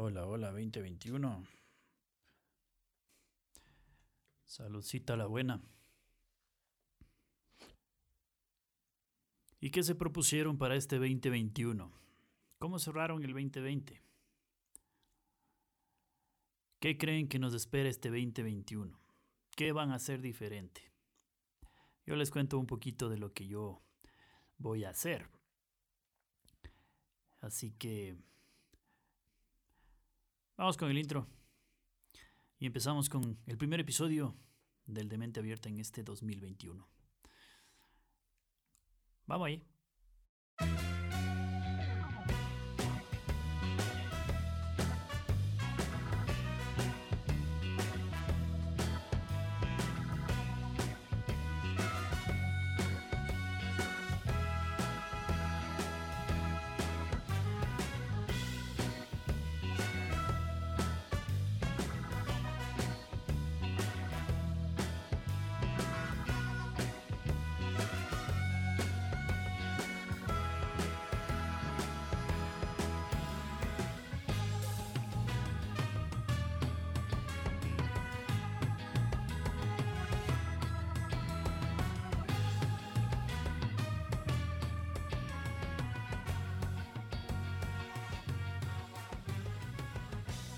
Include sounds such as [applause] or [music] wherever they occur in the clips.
Hola, hola, 2021. Saludcita la buena. ¿Y qué se propusieron para este 2021? ¿Cómo cerraron el 2020? ¿Qué creen que nos espera este 2021? ¿Qué van a hacer diferente? Yo les cuento un poquito de lo que yo voy a hacer. Así que vamos con el intro. Y empezamos con el primer episodio del Demente Abierta en este 2021. Vamos ahí.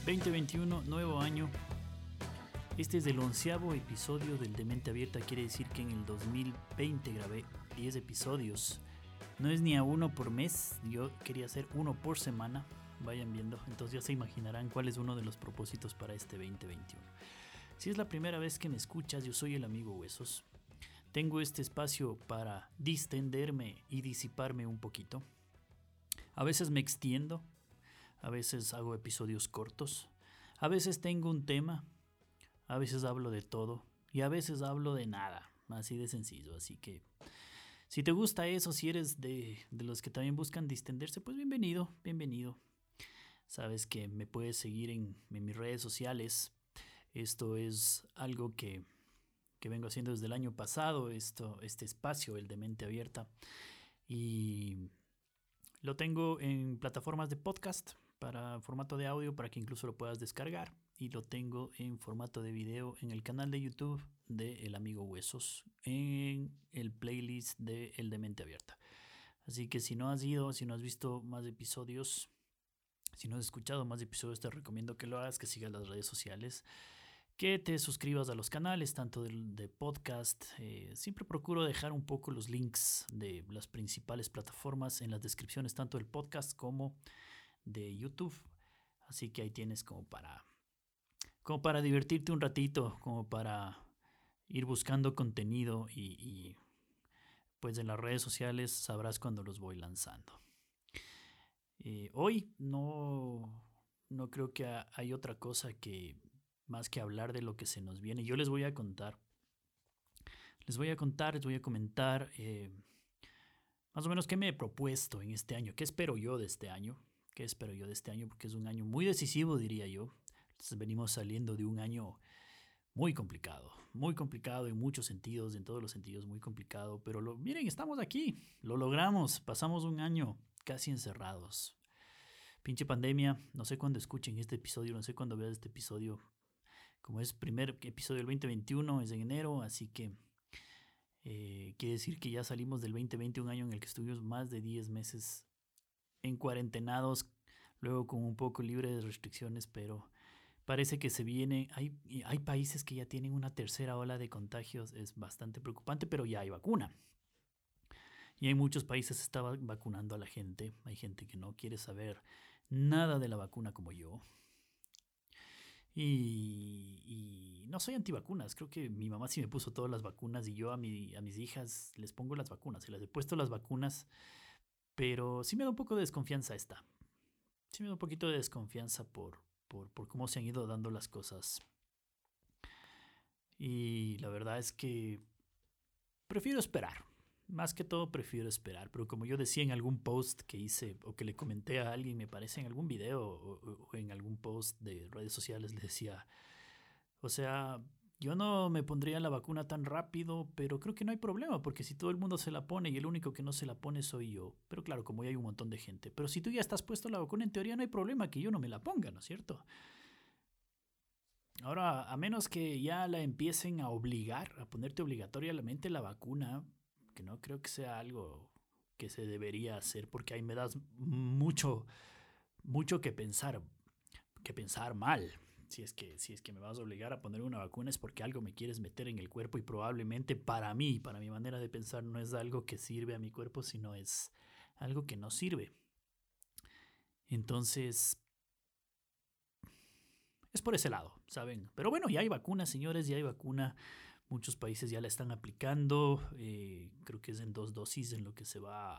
2021, nuevo año. Este es el onceavo episodio del Demente Abierta, quiere decir que en el 2020 grabé 10 episodios. No es ni a uno por mes, yo quería hacer uno por semana. Vayan viendo, entonces ya se imaginarán cuál es uno de los propósitos para este 2021. Si es la primera vez que me escuchas, yo soy el amigo Huesos. Tengo este espacio para distenderme y disiparme un poquito. A veces me extiendo, a veces hago episodios cortos, a veces tengo un tema, a veces hablo de todo y a veces hablo de nada, así de sencillo. Así que si te gusta eso, si eres de, los que también buscan distenderse, pues bienvenido, bienvenido. Sabes que me puedes seguir en, mis redes sociales. Esto es algo que, que, vengo haciendo desde el año pasado, esto, este espacio, el de mente abierta. Y lo tengo en plataformas de podcast para formato de audio para que incluso lo puedas descargar y lo tengo en formato de video en el canal de YouTube de El Amigo Huesos en el playlist de El de Mente Abierta. Así que si no has ido, si no has visto más episodios, si no has escuchado más episodios, te recomiendo que lo hagas, que sigas las redes sociales, que te suscribas a los canales, tanto de, podcast. Eh, siempre procuro dejar un poco los links de las principales plataformas en las descripciones, tanto del podcast como de YouTube. Así que ahí tienes como para, como para divertirte un ratito, como para ir buscando contenido y, pues en las redes sociales sabrás cuando los voy lanzando. Eh, hoy no, no creo que hay otra cosa que más que hablar de lo que se nos viene. Yo les voy a contar. Les voy a contar, les voy a comentar eh, más o menos qué me he propuesto en este año, qué espero yo de este año espero yo de este año, porque es un año muy decisivo, diría yo. venimos saliendo de un año muy complicado, muy complicado en muchos sentidos, en todos los sentidos, muy complicado, pero miren, estamos aquí, lo logramos, pasamos un año casi encerrados. Pinche pandemia, no sé cuándo escuchen este episodio, no sé cuándo veas este episodio. Como es primer episodio del 2021, es en enero, así que eh, quiere decir que ya salimos del 2020, un año en el que estuvimos más de 10 meses en cuarentenados, luego con un poco libre de restricciones, pero parece que se viene, hay, hay países que ya tienen una tercera ola de contagios, es bastante preocupante, pero ya hay vacuna. Y hay muchos países que estaban vacunando a la gente, hay gente que no quiere saber nada de la vacuna como yo. Y, no soy antivacunas, creo que mi mamá sí me puso todas las vacunas y yo a, mi, a mis hijas les pongo las vacunas, y les he puesto las vacunas pero sí me da un poco de desconfianza esta. Sí me da un poquito de desconfianza por, por, cómo se han ido dando las cosas. Y la verdad es que prefiero esperar. Más que todo prefiero esperar. Pero como yo decía en algún post que hice o que le comenté a alguien, me parece en algún video o, en algún post de redes sociales, le decía, o sea, Yo no me pondría la vacuna tan rápido, pero creo que no hay problema, porque si todo el mundo se la pone y el único que no se la pone soy yo. Pero claro, como ya hay un montón de gente. Pero si tú ya estás puesto la vacuna, en teoría no hay problema que yo no me la ponga, ¿no es cierto? Ahora, a menos que ya la empiecen a obligar, a ponerte obligatoriamente la vacuna, que no creo que sea algo que se debería hacer, porque ahí me das mucho, mucho que pensar, que pensar mal si es que si es que me vas a obligar a poner una vacuna es porque algo me quieres meter en el cuerpo y probablemente para mí, para mi manera de pensar no es algo que sirve a mi cuerpo, sino es algo que no sirve. Entonces es por ese lado, ¿saben? Pero bueno, ya hay vacuna, señores, ya hay vacuna. Muchos países ya la están aplicando. Eh, creo que es en dos dosis en lo que se va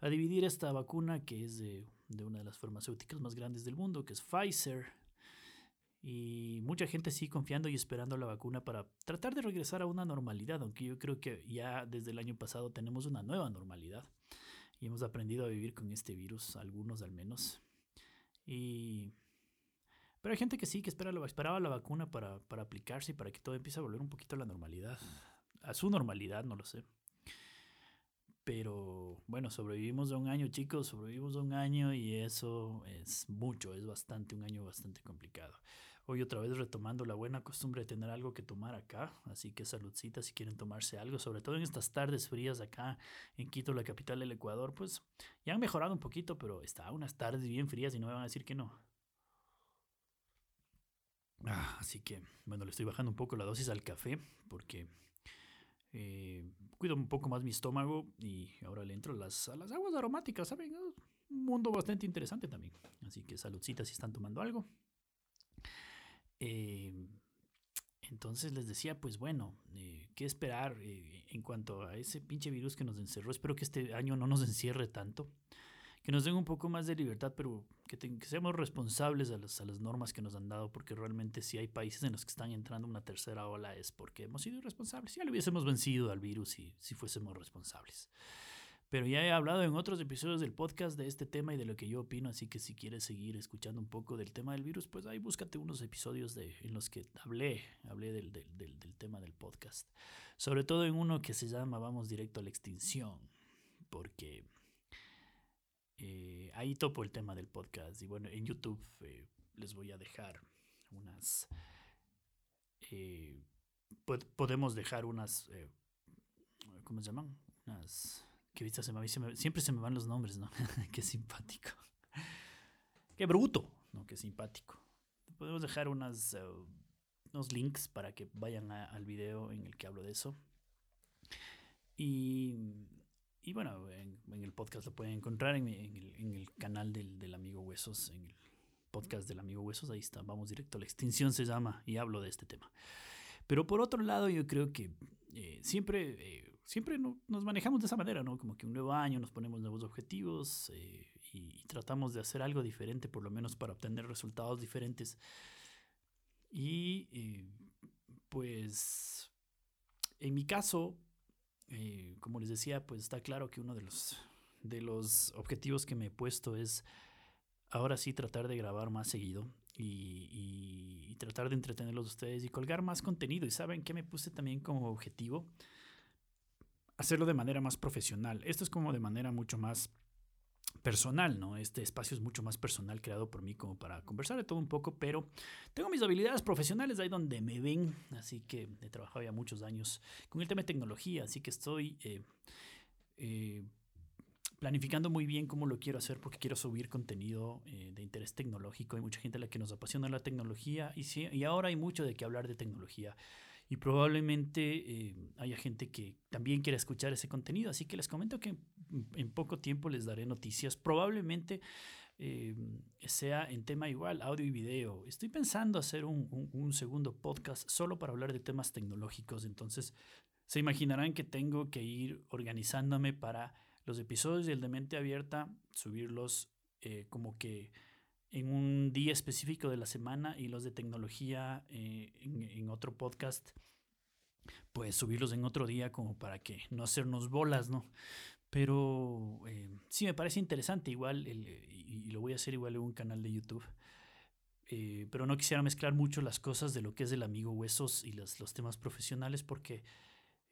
a, dividir esta vacuna, que es de, de, una de las farmacéuticas más grandes del mundo, que es Pfizer. Y mucha gente sigue confiando y esperando la vacuna para tratar de regresar a una normalidad, aunque yo creo que ya desde el año pasado tenemos una nueva normalidad y hemos aprendido a vivir con este virus, algunos al menos. Y... Pero hay gente que sí, que espera la, esperaba la vacuna para, para aplicarse y para que todo empiece a volver un poquito a la normalidad. A su normalidad, no lo sé. Pero bueno, sobrevivimos a un año, chicos, sobrevivimos a un año y eso es mucho, es bastante, un año bastante complicado. Hoy otra vez retomando la buena costumbre de tener algo que tomar acá, así que saludcita si quieren tomarse algo, sobre todo en estas tardes frías acá en Quito, la capital del Ecuador, pues ya han mejorado un poquito, pero está unas tardes bien frías y no me van a decir que no. Ah, así que, bueno, le estoy bajando un poco la dosis al café porque eh, cuido un poco más mi estómago y ahora le entro a las, a las aguas aromáticas, ¿saben? Un mundo bastante interesante también. Así que saludcita si están tomando algo. Eh, entonces les decía, pues bueno, eh, ¿qué esperar eh, en cuanto a ese pinche virus que nos encerró? Espero que este año no nos encierre tanto, que nos den un poco más de libertad, pero que, seamos responsables a las, normas que nos han dado, porque realmente si hay países en los que están entrando una tercera ola es porque hemos sido irresponsables. Ya le hubiésemos vencido al virus si fuésemos responsables. Pero ya he hablado en otros episodios del podcast de este tema y de lo que yo opino, así que si quieres seguir escuchando un poco del tema del virus, pues ahí búscate unos episodios de, en los que hablé, hablé del, del, del, tema del podcast. Sobre todo en uno que se llama Vamos directo a la extinción, porque eh, ahí topo el tema del podcast. Y bueno, en YouTube eh, les voy a dejar unas... Eh, podemos dejar unas... ¿Cómo se llaman? Unas Qué vista se me, siempre se me van los nombres, ¿no? [laughs] Qué simpático. Qué bruto, ¿no? Qué simpático. Podemos dejar unas, eh, unos links para que vayan al video en el que hablo de eso. Y, y bueno, en, el podcast lo pueden encontrar en, el, en el, canal del, del, amigo Huesos, en el podcast del amigo Huesos, ahí está, vamos directo a la extinción se llama y hablo de este tema. Pero por otro lado, yo creo que eh, siempre eh, siempre nos manejamos de esa manera, ¿no? Como que un nuevo año nos ponemos nuevos objetivos eh, y, tratamos de hacer algo diferente, por lo menos para obtener resultados diferentes. Y eh, pues en mi caso, eh, como les decía, pues está claro que uno de los, de los objetivos que me he puesto es ahora sí tratar de grabar más seguido. Y, y tratar de entretenerlos a ustedes y colgar más contenido. Y saben que me puse también como objetivo hacerlo de manera más profesional. Esto es como de manera mucho más personal, ¿no? Este espacio es mucho más personal creado por mí como para conversar de todo un poco, pero tengo mis habilidades profesionales ahí donde me ven, así que he trabajado ya muchos años con el tema de tecnología, así que estoy eh, eh, planificando muy bien cómo lo quiero hacer porque quiero subir contenido eh, de interés tecnológico. Hay mucha gente a la que nos apasiona la tecnología y, sí, y ahora hay mucho de qué hablar de tecnología y probablemente eh, haya gente que también quiera escuchar ese contenido. Así que les comento que en poco tiempo les daré noticias. Probablemente eh, sea en tema igual, audio y video. Estoy pensando hacer un, un, segundo podcast solo para hablar de temas tecnológicos. Entonces se imaginarán que tengo que ir organizándome para los episodios del de mente abierta, subirlos eh, como que en un día específico de la semana y los de tecnología eh, en, otro podcast, pues subirlos en otro día como para que no hacernos bolas, ¿no? Pero eh, sí me parece interesante igual, y, lo voy a hacer igual en un canal de YouTube. eh, pero no quisiera mezclar mucho las cosas de lo que es el amigo huesos y los, los temas profesionales porque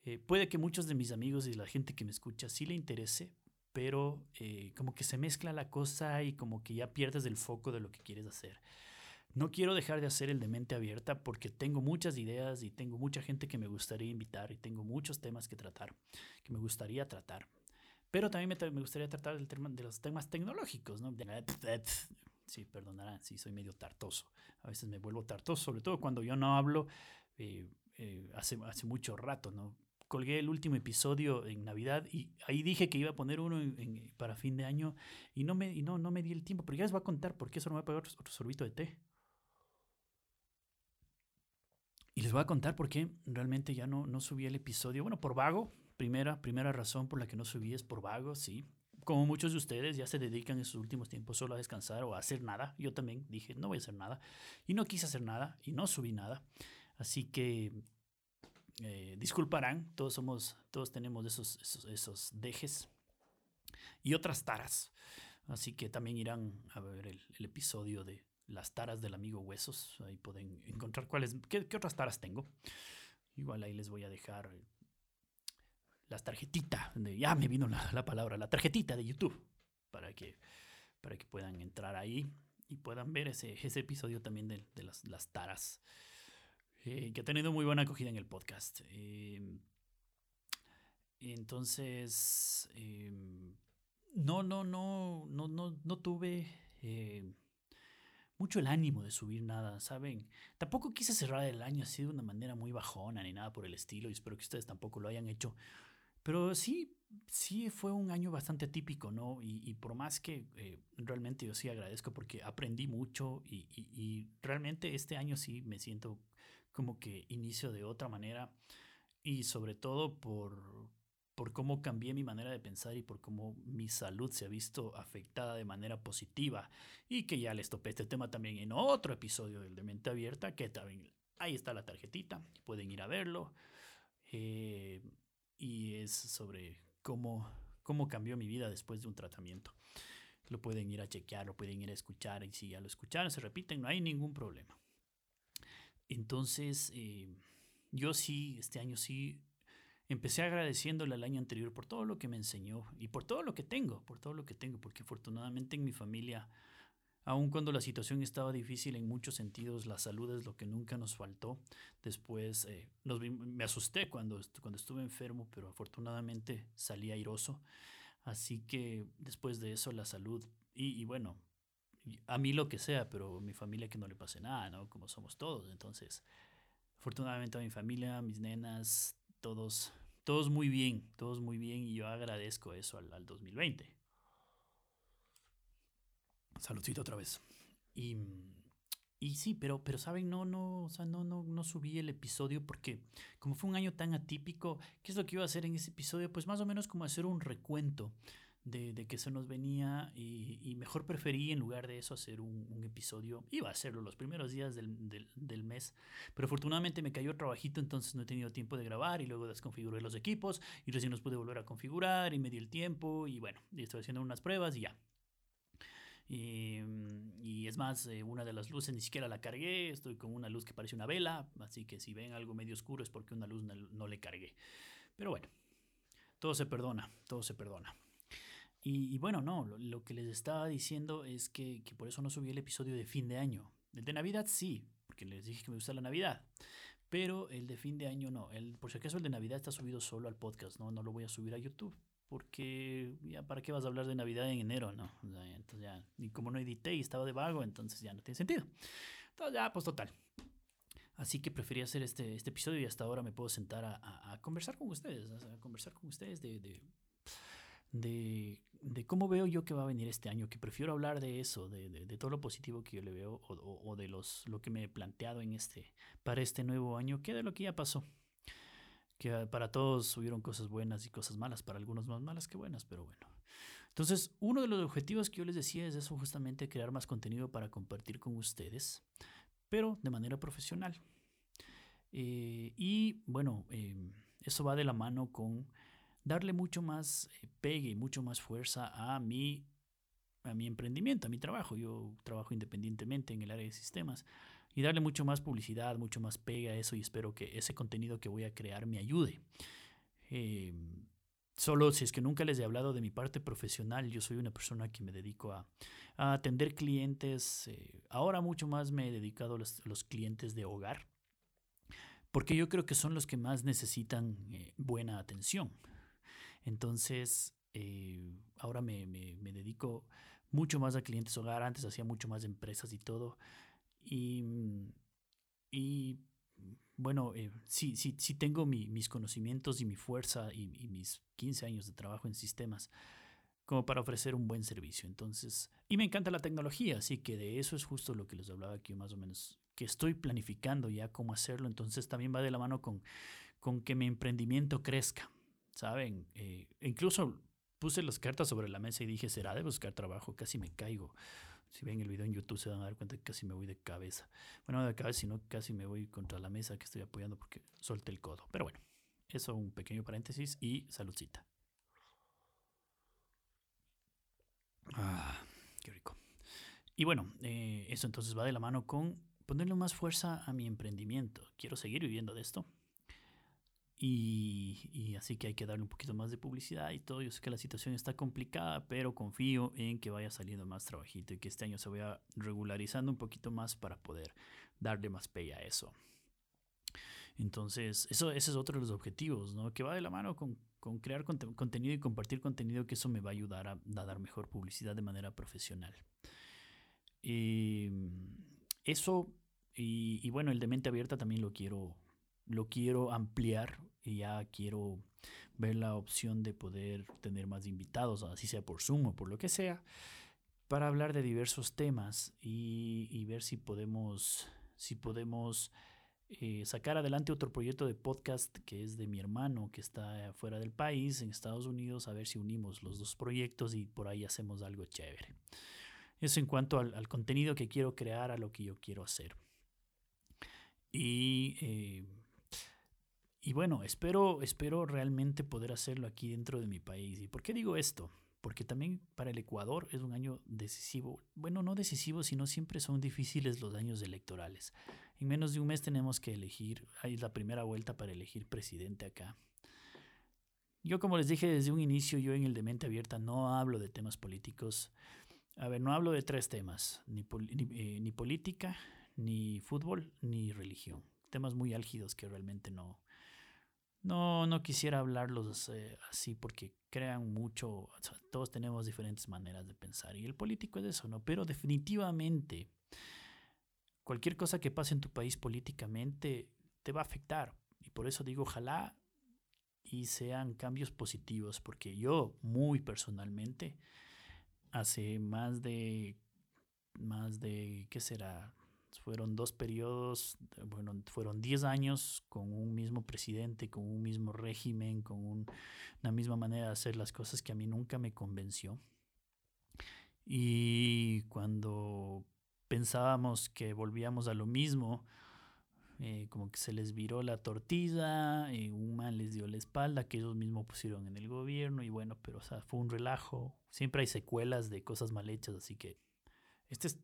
eh, puede que muchos de mis amigos y la gente que me escucha sí le interese, pero eh, como que se mezcla la cosa y como que ya pierdes el foco de lo que quieres hacer. No quiero dejar de hacer el de mente abierta porque tengo muchas ideas y tengo mucha gente que me gustaría invitar y tengo muchos temas que tratar, que me gustaría tratar. Pero también me, me gustaría tratar del tema, de los temas tecnológicos, ¿no? Sí, perdonarán, sí, soy medio tartoso. A veces me vuelvo tartoso, sobre todo cuando yo no hablo eh, eh, hace, hace mucho rato, ¿no? Colgué el último episodio en Navidad y ahí dije que iba a poner uno para fin de año y no me, y no, no me di el tiempo, pero ya les voy a contar por qué eso no me voy a pagar otro, otro sorbito de té. Y les voy a contar por qué realmente ya no, no subí el episodio. Bueno, por vago. Primera, primera razón por la que no subí es por vago, sí como muchos de ustedes ya se dedican en sus últimos tiempos solo a descansar o a hacer nada, yo también dije, no voy a hacer nada. Y no quise hacer nada y no subí nada. Así que eh, disculparán, todos somos, todos tenemos esos, esos, esos, dejes y otras taras. Así que también irán a ver el, episodio de las taras del amigo Huesos. Ahí pueden encontrar cuáles, qué, otras taras tengo. Igual ahí les voy a dejar las tarjetitas, ya me vino la, la, palabra, la tarjetita de YouTube, para que, para que puedan entrar ahí y puedan ver ese, ese episodio también de, de las, las, taras, eh, que ha tenido muy buena acogida en el podcast. Eh, entonces, eh, no, no, no, no, no, no tuve mucho el ánimo de subir nada, ¿saben? Tampoco quise cerrar el año así de una manera muy bajona ni nada por el estilo y espero que ustedes tampoco lo hayan hecho. Pero sí, sí fue un año bastante atípico, ¿no? Y, por más que eh, realmente yo sí agradezco porque aprendí mucho y, realmente este año sí me siento como que inicio de otra manera y sobre todo por, por cómo cambié mi manera de pensar y por cómo mi salud se ha visto afectada de manera positiva y que ya les topé este tema también en otro episodio del de Mente Abierta, que también ahí está la tarjetita, pueden ir a verlo. Eh, y es sobre cómo, cómo cambió mi vida después de un tratamiento. Lo pueden ir a chequear, lo pueden ir a escuchar y si ya lo escucharon, se repiten, no hay ningún problema. Entonces, eh, yo sí, este año sí, empecé agradeciéndole al año anterior por todo lo que me enseñó y por todo lo que tengo, por todo lo que tengo, porque afortunadamente en mi familia Aun cuando la situación estaba difícil en muchos sentidos, la salud es lo que nunca nos faltó. Después eh, me asusté cuando, cuando estuve enfermo, pero afortunadamente salí airoso. Así que después de eso la salud, y, y, bueno, a mí lo que sea, pero a mi familia que no le pase nada, ¿no? Como somos todos. Entonces, afortunadamente a mi familia, mis nenas, todos, todos muy bien, todos muy bien y yo agradezco eso al, al 2020. Saludcito otra vez. Y, y sí, pero, pero saben, no, no, o sea, no, no, no subí el episodio porque como fue un año tan atípico, ¿qué es lo que iba a hacer en ese episodio? Pues más o menos como hacer un recuento de, de que se nos venía y, mejor preferí en lugar de eso hacer un, episodio, iba a hacerlo los primeros días del, del, mes, pero afortunadamente me cayó trabajito, entonces no he tenido tiempo de grabar y luego desconfiguré los equipos y recién los pude volver a configurar y me di el tiempo y bueno, y estoy haciendo unas pruebas y ya, y, y, es más, eh, una de las luces ni siquiera la cargué, estoy con una luz que parece una vela, así que si ven algo medio oscuro es porque una luz no, no le cargué. Pero bueno, todo se perdona, todo se perdona. Y, y bueno, no, lo, lo, que les estaba diciendo es que, que, por eso no subí el episodio de fin de año. El de Navidad sí, porque les dije que me gusta la Navidad. Pero el de fin de año no. El, por si acaso el de Navidad está subido solo al podcast, no, no lo voy a subir a YouTube porque ya para qué vas a hablar de Navidad en enero, ¿no? Entonces ya, y como no edité y estaba de vago, entonces ya no tiene sentido. Entonces ya, pues total. Así que preferí hacer este, este episodio y hasta ahora me puedo sentar a, a, conversar con ustedes, a conversar con ustedes de, de, de, cómo veo yo que va a venir este año, que prefiero hablar de eso, de, de, todo lo positivo que yo le veo o, de los, lo que me he planteado en este, para este nuevo año, que de lo que ya pasó para todos hubieron cosas buenas y cosas malas, para algunos más malas que buenas, pero bueno. Entonces, uno de los objetivos que yo les decía es eso, justamente crear más contenido para compartir con ustedes, pero de manera profesional. Eh, y bueno, eh, eso va de la mano con darle mucho más eh, pegue, mucho más fuerza a mi a mi emprendimiento, a mi trabajo. Yo trabajo independientemente en el área de sistemas y darle mucho más publicidad, mucho más pega a eso y espero que ese contenido que voy a crear me ayude. Eh, solo si es que nunca les he hablado de mi parte profesional, yo soy una persona que me dedico a, atender clientes. Eh, ahora mucho más me he dedicado a los, clientes de hogar, porque yo creo que son los que más necesitan eh, buena atención. Entonces, ahora me, me, me dedico mucho más a clientes hogar, antes hacía mucho más empresas y todo. Y, y bueno, eh, sí, sí, sí tengo mis conocimientos y mi fuerza y, mis 15 años de trabajo en sistemas como para ofrecer un buen servicio. Entonces, y me encanta la tecnología, así que de eso es justo lo que les hablaba aquí más o menos, que estoy planificando ya cómo hacerlo. Entonces también va de la mano con, con que mi emprendimiento crezca, ¿saben? Eh, incluso puse las cartas sobre la mesa y dije, será de buscar trabajo, casi me caigo. Si ven el video en YouTube se van a dar cuenta que casi me voy de cabeza. Bueno, no de cabeza, sino casi me voy contra la mesa que estoy apoyando porque solté el codo. Pero bueno, eso un pequeño paréntesis y saludcita. Ah, qué rico. Y bueno, eh, eso entonces va de la mano con ponerle más fuerza a mi emprendimiento. Quiero seguir viviendo de esto. Y, así que hay que darle un poquito más de publicidad y todo. Yo sé que la situación está complicada, pero confío en que vaya saliendo más trabajito y que este año se vaya regularizando un poquito más para poder darle más pay a eso. Entonces, eso, ese es otro de los objetivos, ¿no? Que va de la mano con, con crear contenido y compartir contenido, que eso me va a ayudar a, dar mejor publicidad de manera profesional. Y eso, y, y bueno, el de mente abierta también lo quiero lo quiero ampliar y ya quiero ver la opción de poder tener más invitados, así sea por Zoom o por lo que sea, para hablar de diversos temas y, ver si podemos, si podemos eh, sacar adelante otro proyecto de podcast que es de mi hermano que está fuera del país, en Estados Unidos, a ver si unimos los dos proyectos y por ahí hacemos algo chévere. Eso en cuanto al, contenido que quiero crear, a lo que yo quiero hacer. Y eh, y bueno, espero, espero realmente poder hacerlo aquí dentro de mi país. ¿Y por qué digo esto? Porque también para el Ecuador es un año decisivo. Bueno, no decisivo, sino siempre son difíciles los años electorales. En menos de un mes tenemos que elegir, hay la primera vuelta para elegir presidente acá. Yo, como les dije desde un inicio, yo en el de mente abierta no hablo de temas políticos. A ver, no hablo de tres temas, ni, eh, ni política, ni fútbol, ni religión. Temas muy álgidos que realmente no, no, no quisiera hablarlos eh, así porque crean mucho, todos tenemos diferentes maneras de pensar y el político es eso, ¿no? Pero definitivamente cualquier cosa que pase en tu país políticamente te va a afectar y por eso digo ojalá y sean cambios positivos porque yo muy personalmente hace más de más de qué será fueron dos periodos, bueno, fueron 10 años con un mismo presidente, con un mismo régimen, con una misma manera de hacer las cosas que a mí nunca me convenció. Y cuando pensábamos que volvíamos a lo mismo, eh, como que se les viró la tortilla, y un man les dio la espalda, que ellos mismos pusieron en el gobierno, y bueno, pero o sea, fue un relajo. Siempre hay secuelas de cosas mal hechas, así que este es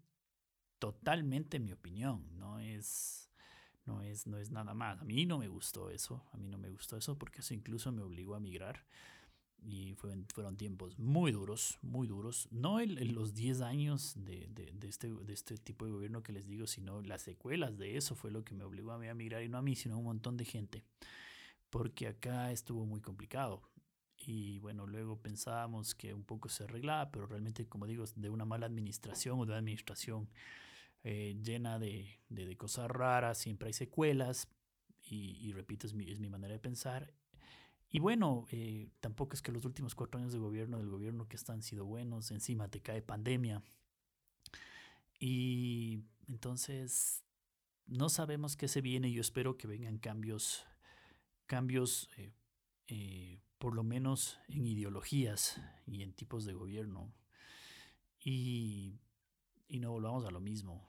totalmente mi opinión, no es, no es, no es nada más. A mí no me gustó eso, a mí no me gustó eso porque eso incluso me obligó a migrar y fueron, tiempos muy duros, muy duros. No en, los 10 años de, de, este, de este tipo de gobierno que les digo, sino las secuelas de eso fue lo que me obligó a mí a migrar y no a mí, sino a un montón de gente. Porque acá estuvo muy complicado. Y bueno, luego pensábamos que un poco se arreglaba, pero realmente, como digo, de una mala administración o de administración eh, llena de, de, cosas raras, siempre hay secuelas y, y repito, es mi, es mi, manera de pensar. Y bueno, eh, tampoco es que los últimos cuatro años de gobierno del gobierno que están sido buenos, encima te cae pandemia. Y entonces no sabemos qué se viene. Yo espero que vengan cambios, cambios eh, por lo menos en ideologías y en tipos de gobierno. Y y no volvamos a lo mismo.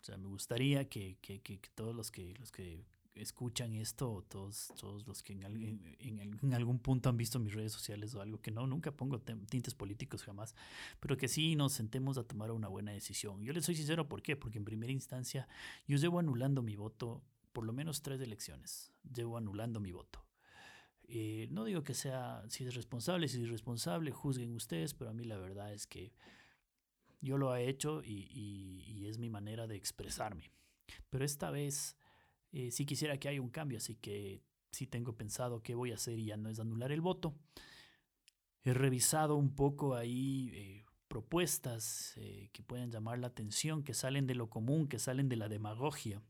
O sea, me gustaría que, que, que, todos los que, los que escuchan esto, todos, todos los que en, algún punto han visto mis redes sociales o algo, que no, nunca pongo tintes políticos jamás, pero que sí nos sentemos a tomar una buena decisión. Yo les soy sincero, ¿por qué? Porque en primera instancia yo llevo anulando mi voto por lo menos tres elecciones, llevo anulando mi voto. Eh, no digo que sea, si es responsable, si es irresponsable, juzguen ustedes, pero a mí la verdad es que yo lo he hecho y, es mi manera de expresarme. Pero esta vez eh, sí quisiera que haya un cambio, así que sí tengo pensado qué voy a hacer y ya no es anular el voto. He revisado un poco ahí eh, propuestas eh, que pueden llamar la atención, que salen de lo común, que salen de la demagogia.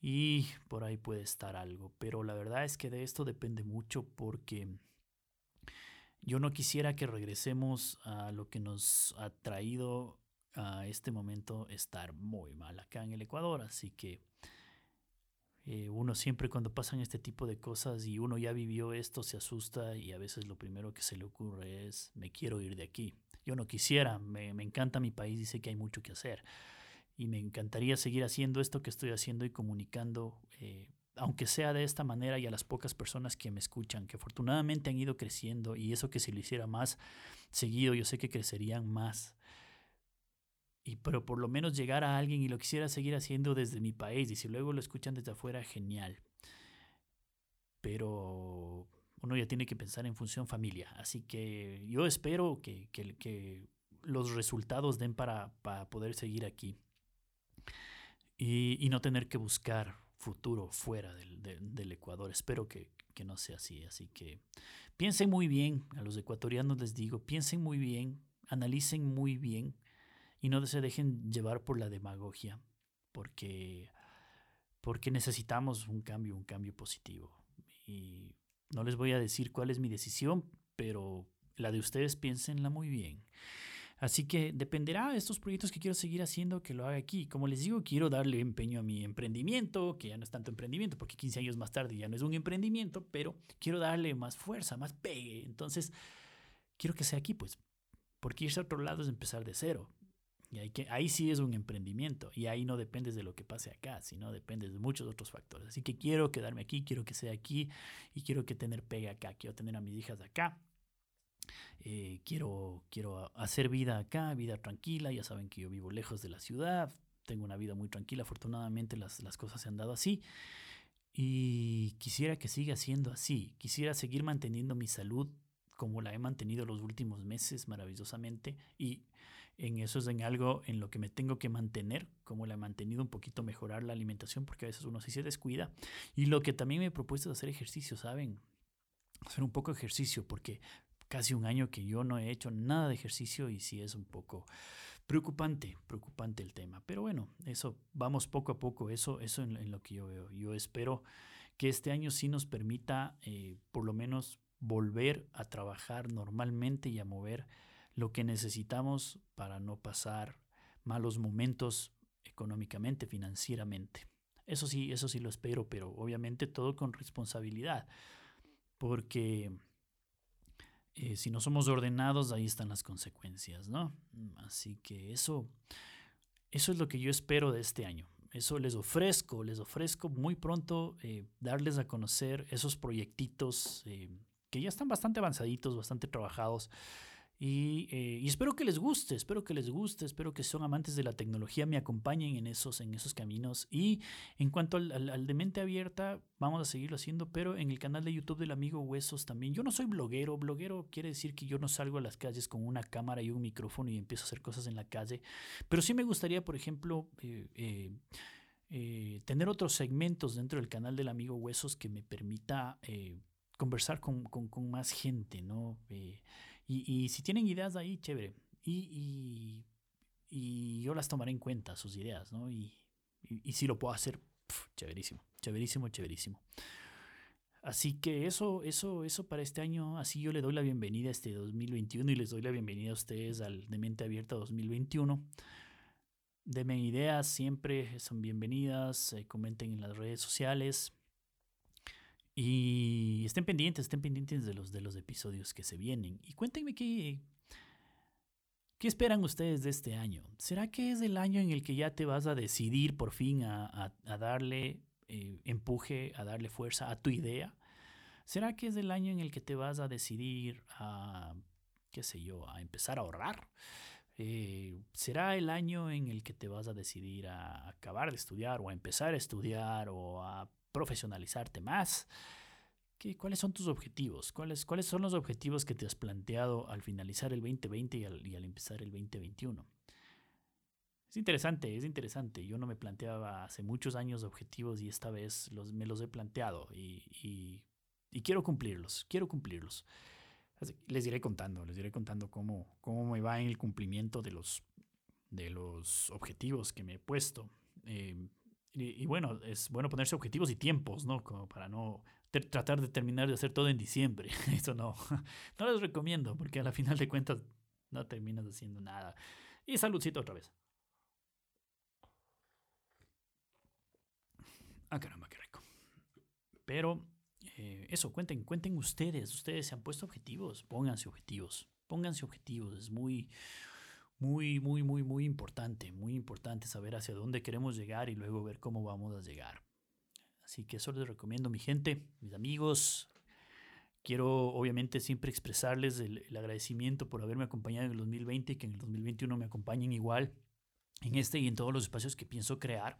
Y por ahí puede estar algo. Pero la verdad es que de esto depende mucho porque yo no quisiera que regresemos a lo que nos ha traído a este momento estar muy mal acá en el Ecuador. Así que eh, uno siempre cuando pasan este tipo de cosas y uno ya vivió esto se asusta y a veces lo primero que se le ocurre es me quiero ir de aquí. Yo no quisiera, me, encanta mi país y sé que hay mucho que hacer. Y me encantaría seguir haciendo esto que estoy haciendo y comunicando, eh, aunque sea de esta manera y a las pocas personas que me escuchan, que afortunadamente han ido creciendo y eso que si lo hiciera más seguido, yo sé que crecerían más pero por lo menos llegar a alguien y lo quisiera seguir haciendo desde mi país y si luego lo escuchan desde afuera, genial. Pero uno ya tiene que pensar en función familia. Así que yo espero que, que, los resultados den para, para poder seguir aquí y, y, no tener que buscar futuro fuera del, del Ecuador. Espero que, que no sea así. Así que piensen muy bien, a los ecuatorianos les digo, piensen muy bien, analicen muy bien y no se dejen llevar por la demagogia, porque, porque necesitamos un cambio, un cambio positivo. Y no les voy a decir cuál es mi decisión, pero la de ustedes piénsenla muy bien. Así que dependerá de estos proyectos que quiero seguir haciendo que lo haga aquí. Como les digo, quiero darle empeño a mi emprendimiento, que ya no es tanto emprendimiento, porque 15 años más tarde ya no es un emprendimiento, pero quiero darle más fuerza, más pegue. Entonces, quiero que sea aquí, pues, porque irse a otro lado es empezar de cero. Y hay que, ahí sí es un emprendimiento y ahí no dependes de lo que pase acá, sino dependes de muchos otros factores. Así que quiero quedarme aquí, quiero que sea aquí y quiero que tener pega acá, quiero tener a mis hijas acá. Eh, quiero, quiero hacer vida acá, vida tranquila. Ya saben que yo vivo lejos de la ciudad, tengo una vida muy tranquila. Afortunadamente las, las cosas se han dado así. Y quisiera que siga siendo así. Quisiera seguir manteniendo mi salud como la he mantenido los últimos meses maravillosamente. Y en eso es en algo en lo que me tengo que mantener, como la he mantenido un poquito mejorar la alimentación, porque a veces uno sí se descuida. Y lo que también me he propuesto es hacer ejercicio, ¿saben? Hacer un poco de ejercicio, porque casi un año que yo no he hecho nada de ejercicio y sí es un poco preocupante, preocupante el tema. Pero bueno, eso vamos poco a poco, eso, eso en, lo que yo veo. Yo espero que este año sí nos permita eh, por lo menos volver a trabajar normalmente y a mover lo que necesitamos para no pasar malos momentos económicamente, financieramente. Eso sí, eso sí lo espero, pero obviamente todo con responsabilidad, porque eh, si no somos ordenados, ahí están las consecuencias, ¿no? Así que eso, eso es lo que yo espero de este año. Eso les ofrezco, les ofrezco muy pronto eh, darles a conocer esos proyectitos eh, que ya están bastante avanzaditos, bastante trabajados eh, y, espero que les guste, espero que les guste, espero que son amantes de la tecnología me acompañen en esos, en esos caminos. Y en cuanto al, de mente abierta, vamos a seguirlo haciendo, pero en el canal de YouTube del amigo Huesos también. Yo no soy bloguero, bloguero quiere decir que yo no salgo a las calles con una cámara y un micrófono y empiezo a hacer cosas en la calle, pero sí me gustaría, por ejemplo, eh, eh, tener otros segmentos dentro del canal del amigo Huesos que me permita conversar con, con, con, más gente, ¿no? Y, si tienen ideas ahí, chévere. Y, y, yo las tomaré en cuenta, sus ideas, ¿no? Y, si lo puedo hacer, chéverísimo, chéverísimo, chéverísimo. Así que eso, eso, eso para este año, así yo le doy la bienvenida a este 2021 y les doy la bienvenida a ustedes al de Mente Abierta 2021. Denme ideas, siempre son bienvenidas, eh, comenten en las redes sociales. Y estén pendientes, estén pendientes de los, de los episodios que se vienen. Y cuéntenme qué, qué esperan ustedes de este año. ¿Será que es el año en el que ya te vas a decidir por fin a, darle eh, empuje, a darle fuerza a tu idea? ¿Será que es el año en el que te vas a decidir a, qué sé yo, a empezar a ahorrar? Eh, ¿Será el año en el que te vas a decidir a acabar de estudiar o a empezar a estudiar o a profesionalizarte más? ¿Qué, ¿Cuáles son tus objetivos? ¿Cuáles, ¿Cuáles son los objetivos que te has planteado al finalizar el 2020 y al, y al empezar el 2021? Es interesante, es interesante. Yo no me planteaba hace muchos años objetivos y esta vez los, me los he planteado y, y, quiero cumplirlos, quiero cumplirlos les iré contando, les iré contando cómo, cómo me va en el cumplimiento de los, de los objetivos que me he puesto. Eh, y, bueno, es bueno ponerse objetivos y tiempos, ¿no? Como para no tratar de terminar de hacer todo en diciembre. [laughs] Eso no, [laughs] no les recomiendo, porque a la final de cuentas no terminas haciendo nada. Y saludcito otra vez. Ah, caramba, qué rico. Pero eh, eso, cuenten, cuenten ustedes. Ustedes se han puesto objetivos. Pónganse objetivos. Pónganse objetivos. Es muy, muy, muy, muy, muy importante. Muy importante saber hacia dónde queremos llegar y luego ver cómo vamos a llegar. Así que eso les recomiendo, mi gente, mis amigos. Quiero obviamente siempre expresarles el, el agradecimiento por haberme acompañado en el 2020 y que en el 2021 me acompañen igual en este y en todos los espacios que pienso crear.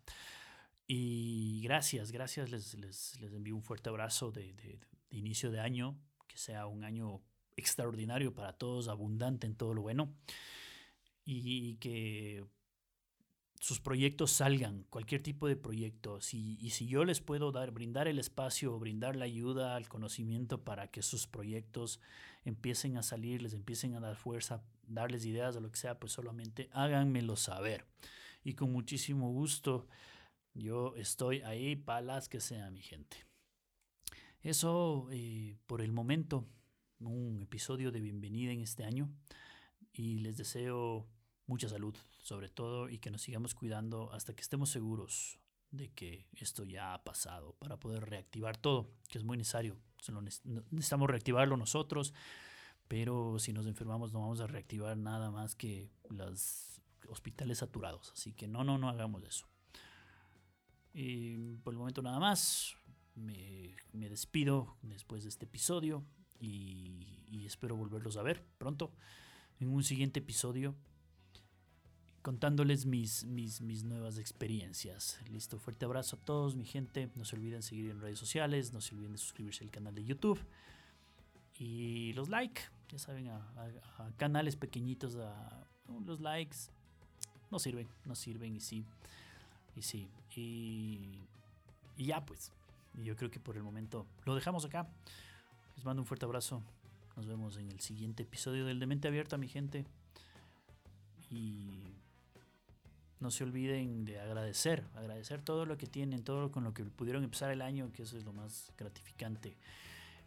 Y gracias, gracias, les, les, les envío un fuerte abrazo de, de, de, inicio de año, que sea un año extraordinario para todos, abundante en todo lo bueno, y que sus proyectos salgan, cualquier tipo de proyecto, y si yo les puedo dar, brindar el espacio, brindar la ayuda, el conocimiento para que sus proyectos empiecen a salir, les empiecen a dar fuerza, darles ideas o lo que sea, pues solamente háganmelo saber. Y con muchísimo gusto yo estoy ahí para las que sea mi gente. Eso eh, por el momento, un episodio de bienvenida en este año y les deseo mucha salud sobre todo y que nos sigamos cuidando hasta que estemos seguros de que esto ya ha pasado para poder reactivar todo, que es muy necesario. Necesitamos reactivarlo nosotros, pero si nos enfermamos no vamos a reactivar nada más que los hospitales saturados. Así que no, no, no hagamos eso. Por el momento nada más. Me, despido después de este episodio y, espero volverlos a ver pronto en un siguiente episodio contándoles mis, mis, mis nuevas experiencias. Listo, fuerte abrazo a todos, mi gente. No se olviden seguir en redes sociales, no se olviden de suscribirse al canal de YouTube y los like, ya saben, a, canales pequeñitos, a, los likes no sirven, no sirven y sí. Y sí, y, y ya pues. Yo creo que por el momento lo dejamos acá. Les mando un fuerte abrazo. Nos vemos en el siguiente episodio del Demente Abierta, mi gente. Y no se olviden de agradecer, agradecer todo lo que tienen, todo con lo que pudieron empezar el año, que eso es lo más gratificante.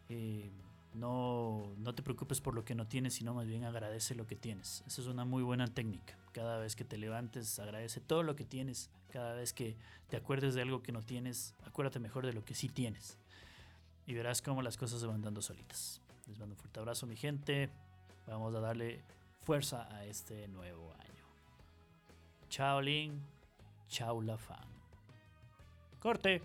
Eh, no, no te preocupes por lo que no tienes, sino más bien agradece lo que tienes. Esa es una muy buena técnica. Cada vez que te levantes, agradece todo lo que tienes. Cada vez que te acuerdes de algo que no tienes, acuérdate mejor de lo que sí tienes. Y verás cómo las cosas se van dando solitas. Les mando un fuerte abrazo, mi gente. Vamos a darle fuerza a este nuevo año. Chao, Lin. Chao, la fan. Corte.